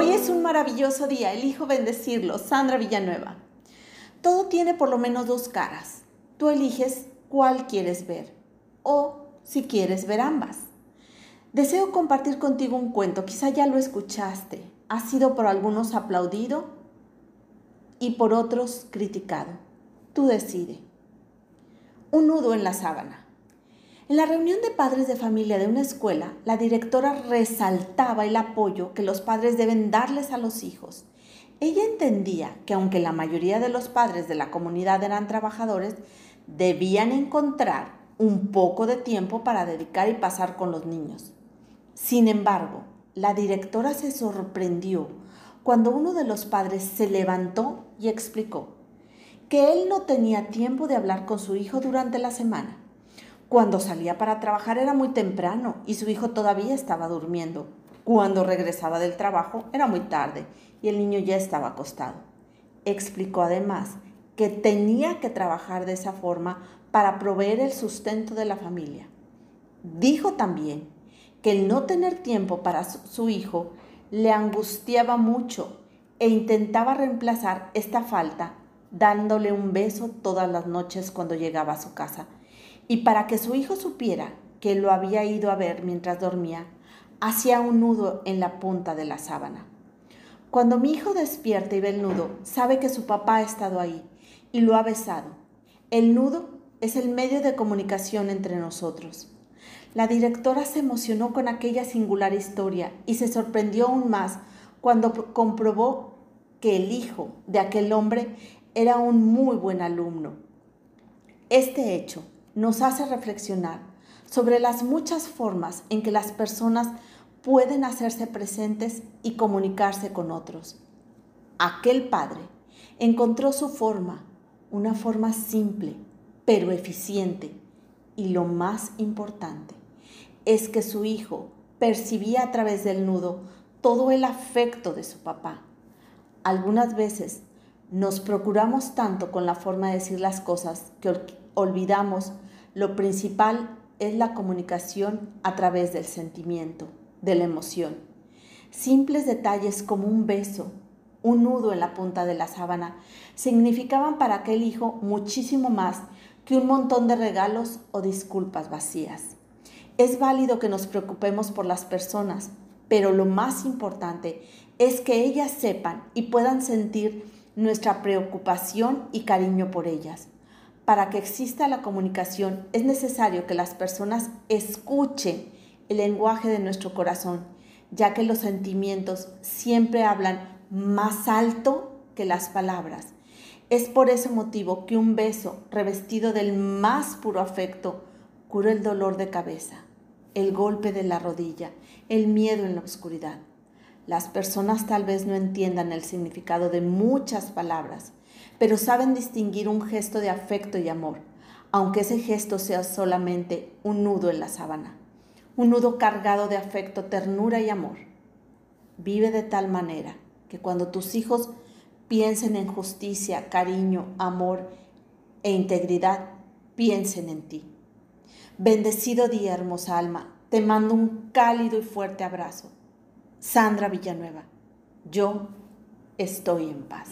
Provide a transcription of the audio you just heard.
Hoy es un maravilloso día, elijo bendecirlo. Sandra Villanueva. Todo tiene por lo menos dos caras. Tú eliges cuál quieres ver o si quieres ver ambas. Deseo compartir contigo un cuento, quizá ya lo escuchaste. Ha sido por algunos aplaudido y por otros criticado. Tú decide. Un nudo en la sábana. En la reunión de padres de familia de una escuela, la directora resaltaba el apoyo que los padres deben darles a los hijos. Ella entendía que aunque la mayoría de los padres de la comunidad eran trabajadores, debían encontrar un poco de tiempo para dedicar y pasar con los niños. Sin embargo, la directora se sorprendió cuando uno de los padres se levantó y explicó que él no tenía tiempo de hablar con su hijo durante la semana cuando salía para trabajar era muy temprano y su hijo todavía estaba durmiendo. Cuando regresaba del trabajo era muy tarde y el niño ya estaba acostado. Explicó además que tenía que trabajar de esa forma para proveer el sustento de la familia. Dijo también que el no tener tiempo para su hijo le angustiaba mucho e intentaba reemplazar esta falta dándole un beso todas las noches cuando llegaba a su casa y para que su hijo supiera que lo había ido a ver mientras dormía, hacía un nudo en la punta de la sábana. Cuando mi hijo despierta y ve el nudo, sabe que su papá ha estado ahí y lo ha besado. El nudo es el medio de comunicación entre nosotros. La directora se emocionó con aquella singular historia y se sorprendió aún más cuando comprobó que el hijo de aquel hombre era un muy buen alumno. Este hecho nos hace reflexionar sobre las muchas formas en que las personas pueden hacerse presentes y comunicarse con otros. Aquel padre encontró su forma, una forma simple, pero eficiente. Y lo más importante es que su hijo percibía a través del nudo todo el afecto de su papá. Algunas veces nos procuramos tanto con la forma de decir las cosas que olvidamos lo principal es la comunicación a través del sentimiento, de la emoción. Simples detalles como un beso, un nudo en la punta de la sábana, significaban para aquel hijo muchísimo más que un montón de regalos o disculpas vacías. Es válido que nos preocupemos por las personas, pero lo más importante es que ellas sepan y puedan sentir nuestra preocupación y cariño por ellas para que exista la comunicación es necesario que las personas escuchen el lenguaje de nuestro corazón, ya que los sentimientos siempre hablan más alto que las palabras. Es por ese motivo que un beso revestido del más puro afecto cura el dolor de cabeza, el golpe de la rodilla, el miedo en la oscuridad. Las personas tal vez no entiendan el significado de muchas palabras, pero saben distinguir un gesto de afecto y amor, aunque ese gesto sea solamente un nudo en la sábana, un nudo cargado de afecto, ternura y amor. Vive de tal manera que cuando tus hijos piensen en justicia, cariño, amor e integridad, piensen en ti. Bendecido día, hermosa alma. Te mando un cálido y fuerte abrazo. Sandra Villanueva, yo estoy en paz.